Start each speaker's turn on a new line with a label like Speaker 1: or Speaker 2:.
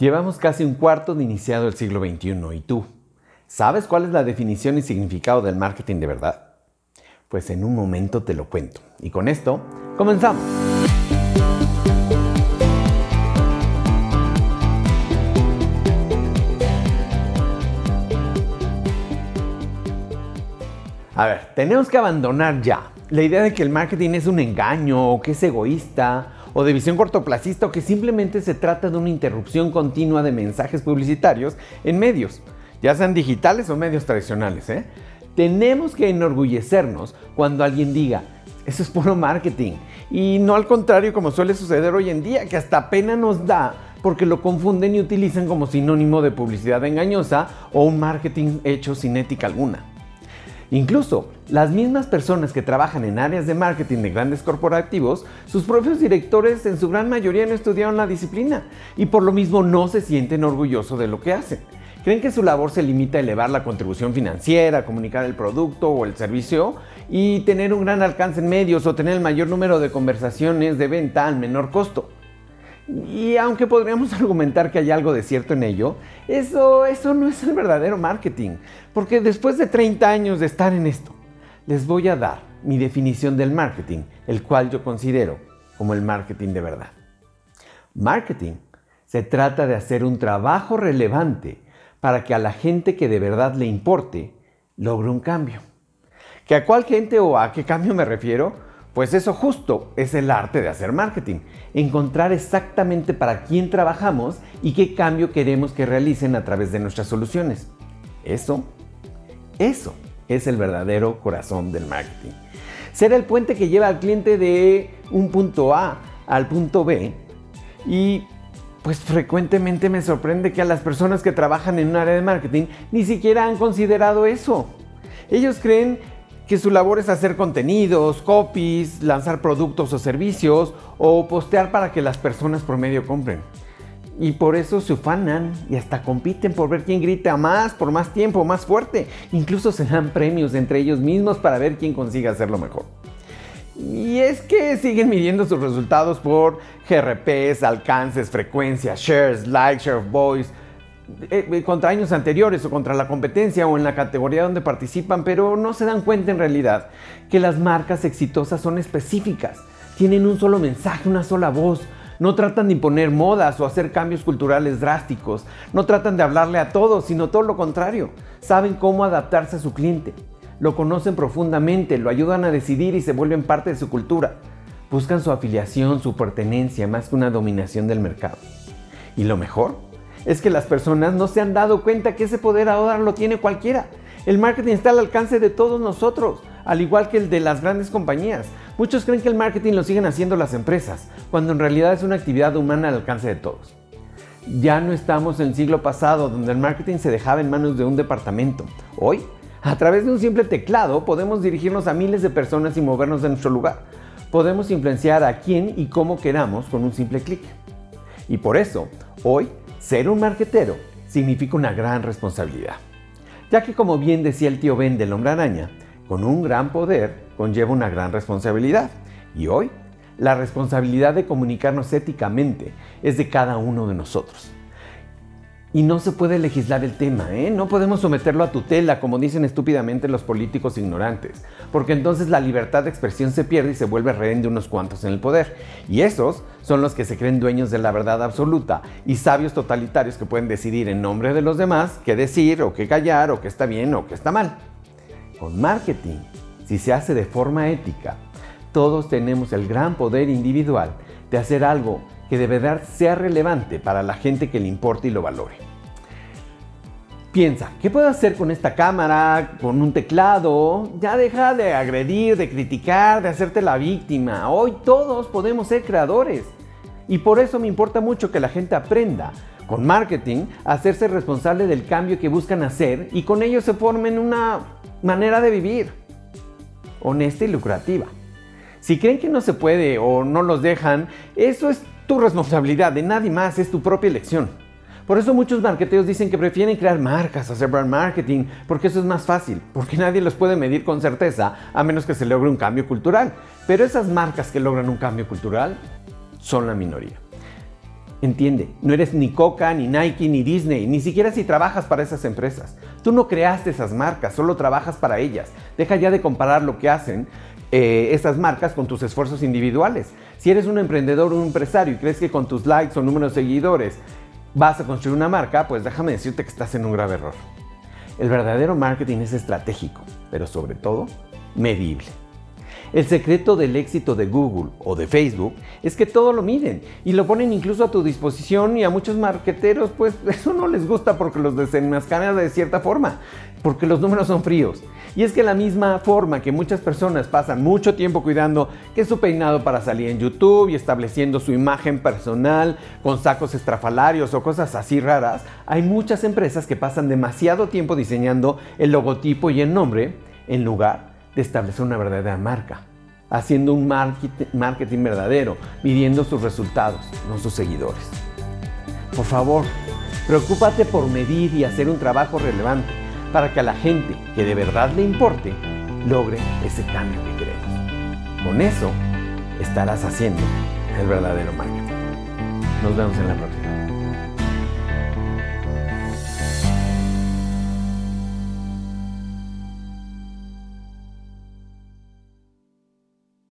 Speaker 1: Llevamos casi un cuarto de iniciado el siglo XXI y tú, ¿sabes cuál es la definición y significado del marketing de verdad? Pues en un momento te lo cuento. Y con esto, comenzamos. A ver, tenemos que abandonar ya la idea de que el marketing es un engaño o que es egoísta o de visión cortoplacista o que simplemente se trata de una interrupción continua de mensajes publicitarios en medios, ya sean digitales o medios tradicionales. ¿eh? Tenemos que enorgullecernos cuando alguien diga, eso es puro marketing, y no al contrario como suele suceder hoy en día, que hasta pena nos da porque lo confunden y utilizan como sinónimo de publicidad engañosa o un marketing hecho sin ética alguna. Incluso las mismas personas que trabajan en áreas de marketing de grandes corporativos, sus propios directores en su gran mayoría no estudiaron la disciplina y por lo mismo no se sienten orgullosos de lo que hacen. Creen que su labor se limita a elevar la contribución financiera, comunicar el producto o el servicio y tener un gran alcance en medios o tener el mayor número de conversaciones de venta al menor costo. Y aunque podríamos argumentar que hay algo de cierto en ello, eso, eso no es el verdadero marketing. Porque después de 30 años de estar en esto, les voy a dar mi definición del marketing, el cual yo considero como el marketing de verdad. Marketing se trata de hacer un trabajo relevante para que a la gente que de verdad le importe logre un cambio. ¿Que a cuál gente o a qué cambio me refiero? Pues eso justo es el arte de hacer marketing, encontrar exactamente para quién trabajamos y qué cambio queremos que realicen a través de nuestras soluciones. Eso, eso es el verdadero corazón del marketing. Ser el puente que lleva al cliente de un punto A al punto B y pues frecuentemente me sorprende que a las personas que trabajan en un área de marketing ni siquiera han considerado eso. Ellos creen que su labor es hacer contenidos, copies, lanzar productos o servicios o postear para que las personas promedio compren. Y por eso se ufanan y hasta compiten por ver quién grita más, por más tiempo, más fuerte. Incluso se dan premios entre ellos mismos para ver quién consigue hacerlo mejor. Y es que siguen midiendo sus resultados por GRPs, alcances, frecuencias, shares, likes, share of voice, eh, eh, contra años anteriores o contra la competencia o en la categoría donde participan, pero no se dan cuenta en realidad que las marcas exitosas son específicas, tienen un solo mensaje, una sola voz. No tratan de imponer modas o hacer cambios culturales drásticos. No tratan de hablarle a todos, sino todo lo contrario. Saben cómo adaptarse a su cliente. Lo conocen profundamente, lo ayudan a decidir y se vuelven parte de su cultura. Buscan su afiliación, su pertenencia, más que una dominación del mercado. Y lo mejor, es que las personas no se han dado cuenta que ese poder ahora lo tiene cualquiera. El marketing está al alcance de todos nosotros, al igual que el de las grandes compañías. Muchos creen que el marketing lo siguen haciendo las empresas, cuando en realidad es una actividad humana al alcance de todos. Ya no estamos en el siglo pasado, donde el marketing se dejaba en manos de un departamento. Hoy, a través de un simple teclado, podemos dirigirnos a miles de personas y movernos de nuestro lugar. Podemos influenciar a quién y cómo queramos con un simple clic. Y por eso, hoy ser un marquetero significa una gran responsabilidad, ya que como bien decía el tío Ben del hombre araña, con un gran poder conlleva una gran responsabilidad. Y hoy, la responsabilidad de comunicarnos éticamente es de cada uno de nosotros. Y no se puede legislar el tema, ¿eh? No podemos someterlo a tutela, como dicen estúpidamente los políticos ignorantes, porque entonces la libertad de expresión se pierde y se vuelve rehén de unos cuantos en el poder. Y esos son los que se creen dueños de la verdad absoluta y sabios totalitarios que pueden decidir en nombre de los demás qué decir o qué callar o qué está bien o qué está mal. Con marketing, si se hace de forma ética, todos tenemos el gran poder individual de hacer algo que de verdad sea relevante para la gente que le importe y lo valore. Piensa, ¿qué puedo hacer con esta cámara, con un teclado? Ya deja de agredir, de criticar, de hacerte la víctima. Hoy todos podemos ser creadores. Y por eso me importa mucho que la gente aprenda con marketing a hacerse responsable del cambio que buscan hacer y con ello se formen una manera de vivir honesta y lucrativa. Si creen que no se puede o no los dejan, eso es tu responsabilidad, de nadie más, es tu propia elección. Por eso muchos marketeos dicen que prefieren crear marcas, hacer brand marketing, porque eso es más fácil, porque nadie los puede medir con certeza a menos que se logre un cambio cultural. Pero esas marcas que logran un cambio cultural son la minoría. Entiende, no eres ni Coca, ni Nike, ni Disney, ni siquiera si trabajas para esas empresas. Tú no creaste esas marcas, solo trabajas para ellas. Deja ya de comparar lo que hacen eh, esas marcas con tus esfuerzos individuales. Si eres un emprendedor o un empresario y crees que con tus likes o números de seguidores vas a construir una marca, pues déjame decirte que estás en un grave error. El verdadero marketing es estratégico, pero sobre todo medible. El secreto del éxito de Google o de Facebook es que todo lo miden y lo ponen incluso a tu disposición y a muchos marqueteros pues eso no les gusta porque los desenmascaran de cierta forma, porque los números son fríos. Y es que la misma forma que muchas personas pasan mucho tiempo cuidando que su peinado para salir en YouTube y estableciendo su imagen personal con sacos estrafalarios o cosas así raras, hay muchas empresas que pasan demasiado tiempo diseñando el logotipo y el nombre en lugar de establecer una verdadera marca, haciendo un marketing verdadero, midiendo sus resultados, no sus seguidores. Por favor, preocúpate por medir y hacer un trabajo relevante para que a la gente que de verdad le importe logre ese cambio que queremos. Con eso estarás haciendo el verdadero marketing. Nos vemos en la próxima.